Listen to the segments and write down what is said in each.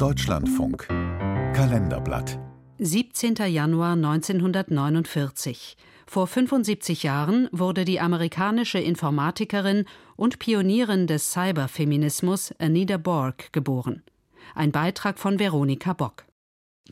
Deutschlandfunk Kalenderblatt 17. Januar 1949. Vor 75 Jahren wurde die amerikanische Informatikerin und Pionierin des Cyberfeminismus Anita Borg geboren. Ein Beitrag von Veronika Bock.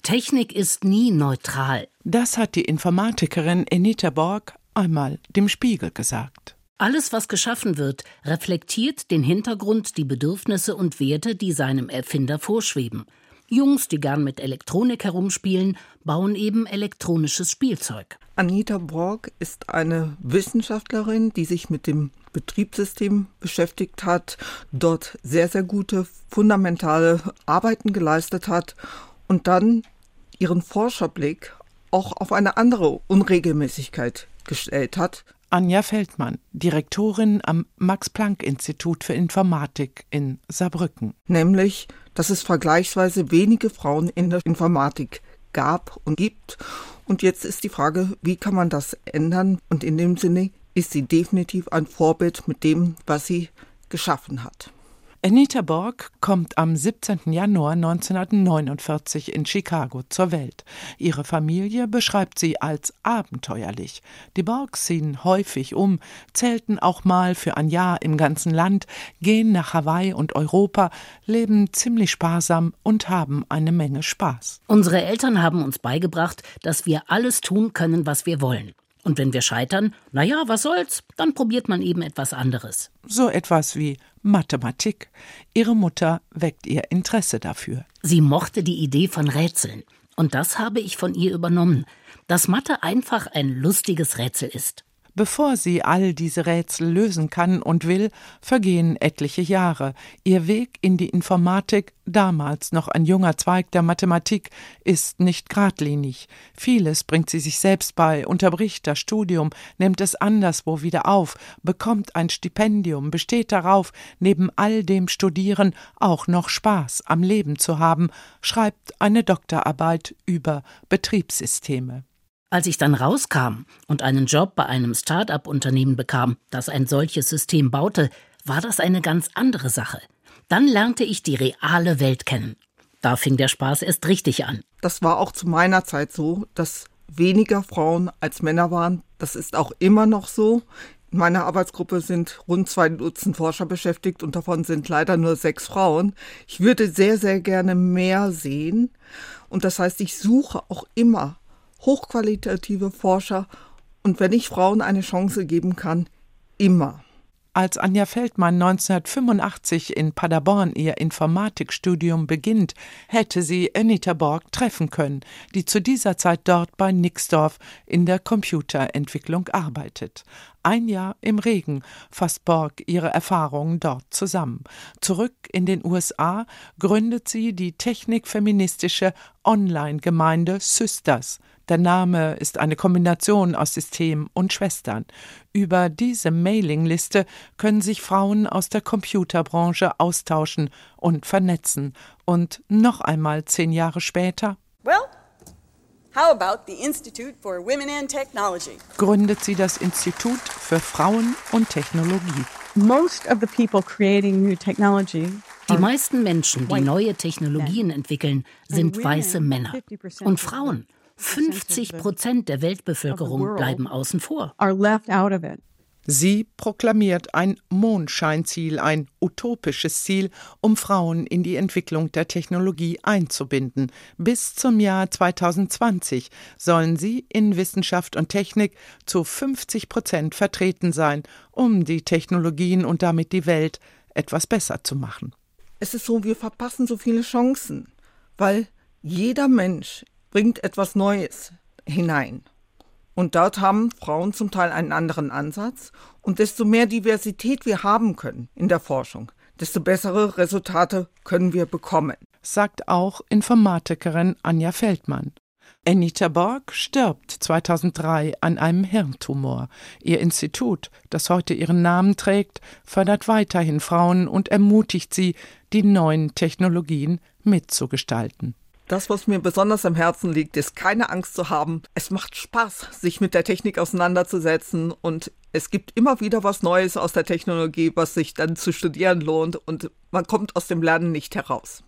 Technik ist nie neutral. Das hat die Informatikerin Anita Borg einmal dem Spiegel gesagt. Alles, was geschaffen wird, reflektiert den Hintergrund, die Bedürfnisse und Werte, die seinem Erfinder vorschweben. Jungs, die gern mit Elektronik herumspielen, bauen eben elektronisches Spielzeug. Anita Borg ist eine Wissenschaftlerin, die sich mit dem Betriebssystem beschäftigt hat, dort sehr, sehr gute fundamentale Arbeiten geleistet hat und dann ihren Forscherblick auch auf eine andere Unregelmäßigkeit gestellt hat, Anja Feldmann, Direktorin am Max-Planck-Institut für Informatik in Saarbrücken. Nämlich, dass es vergleichsweise wenige Frauen in der Informatik gab und gibt. Und jetzt ist die Frage, wie kann man das ändern? Und in dem Sinne ist sie definitiv ein Vorbild mit dem, was sie geschaffen hat. Anita Borg kommt am 17. Januar 1949 in Chicago zur Welt. Ihre Familie beschreibt sie als abenteuerlich. Die Borgs ziehen häufig um, zelten auch mal für ein Jahr im ganzen Land, gehen nach Hawaii und Europa, leben ziemlich sparsam und haben eine Menge Spaß. Unsere Eltern haben uns beigebracht, dass wir alles tun können, was wir wollen. Und wenn wir scheitern, naja, was soll's, dann probiert man eben etwas anderes. So etwas wie Mathematik. Ihre Mutter weckt ihr Interesse dafür. Sie mochte die Idee von Rätseln. Und das habe ich von ihr übernommen, dass Mathe einfach ein lustiges Rätsel ist. Bevor sie all diese Rätsel lösen kann und will, vergehen etliche Jahre. Ihr Weg in die Informatik, damals noch ein junger Zweig der Mathematik, ist nicht geradlinig. Vieles bringt sie sich selbst bei, unterbricht das Studium, nimmt es anderswo wieder auf, bekommt ein Stipendium, besteht darauf, neben all dem Studieren auch noch Spaß am Leben zu haben, schreibt eine Doktorarbeit über Betriebssysteme. Als ich dann rauskam und einen Job bei einem Start-up-Unternehmen bekam, das ein solches System baute, war das eine ganz andere Sache. Dann lernte ich die reale Welt kennen. Da fing der Spaß erst richtig an. Das war auch zu meiner Zeit so, dass weniger Frauen als Männer waren. Das ist auch immer noch so. In meiner Arbeitsgruppe sind rund zwei Dutzend Forscher beschäftigt und davon sind leider nur sechs Frauen. Ich würde sehr, sehr gerne mehr sehen. Und das heißt, ich suche auch immer hochqualitative Forscher und wenn ich Frauen eine Chance geben kann, immer. Als Anja Feldmann 1985 in Paderborn ihr Informatikstudium beginnt, hätte sie Anita Borg treffen können, die zu dieser Zeit dort bei Nixdorf in der Computerentwicklung arbeitet. Ein Jahr im Regen fasst Borg ihre Erfahrungen dort zusammen. Zurück in den USA gründet sie die technikfeministische Online-Gemeinde Sisters. Der Name ist eine Kombination aus System und Schwestern. Über diese Mailingliste können sich Frauen aus der Computerbranche austauschen und vernetzen. Und noch einmal zehn Jahre später. Well, How about the Institute for Women and Technology? gründet sie das Institut für Frauen und Technologie. Most of the people creating new technology Die meisten Menschen, die neue Technologien entwickeln, sind weiße Männer. Und Frauen, 50 Prozent der Weltbevölkerung bleiben außen vor. are left out of it. Sie proklamiert ein Mondscheinziel, ein utopisches Ziel, um Frauen in die Entwicklung der Technologie einzubinden. Bis zum Jahr 2020 sollen sie in Wissenschaft und Technik zu 50 Prozent vertreten sein, um die Technologien und damit die Welt etwas besser zu machen. Es ist so, wir verpassen so viele Chancen, weil jeder Mensch bringt etwas Neues hinein. Und dort haben Frauen zum Teil einen anderen Ansatz. Und desto mehr Diversität wir haben können in der Forschung, desto bessere Resultate können wir bekommen. sagt auch Informatikerin Anja Feldmann. Anita Borg stirbt 2003 an einem Hirntumor. Ihr Institut, das heute ihren Namen trägt, fördert weiterhin Frauen und ermutigt sie, die neuen Technologien mitzugestalten. Das, was mir besonders am Herzen liegt, ist keine Angst zu haben. Es macht Spaß, sich mit der Technik auseinanderzusetzen und es gibt immer wieder was Neues aus der Technologie, was sich dann zu studieren lohnt und man kommt aus dem Lernen nicht heraus.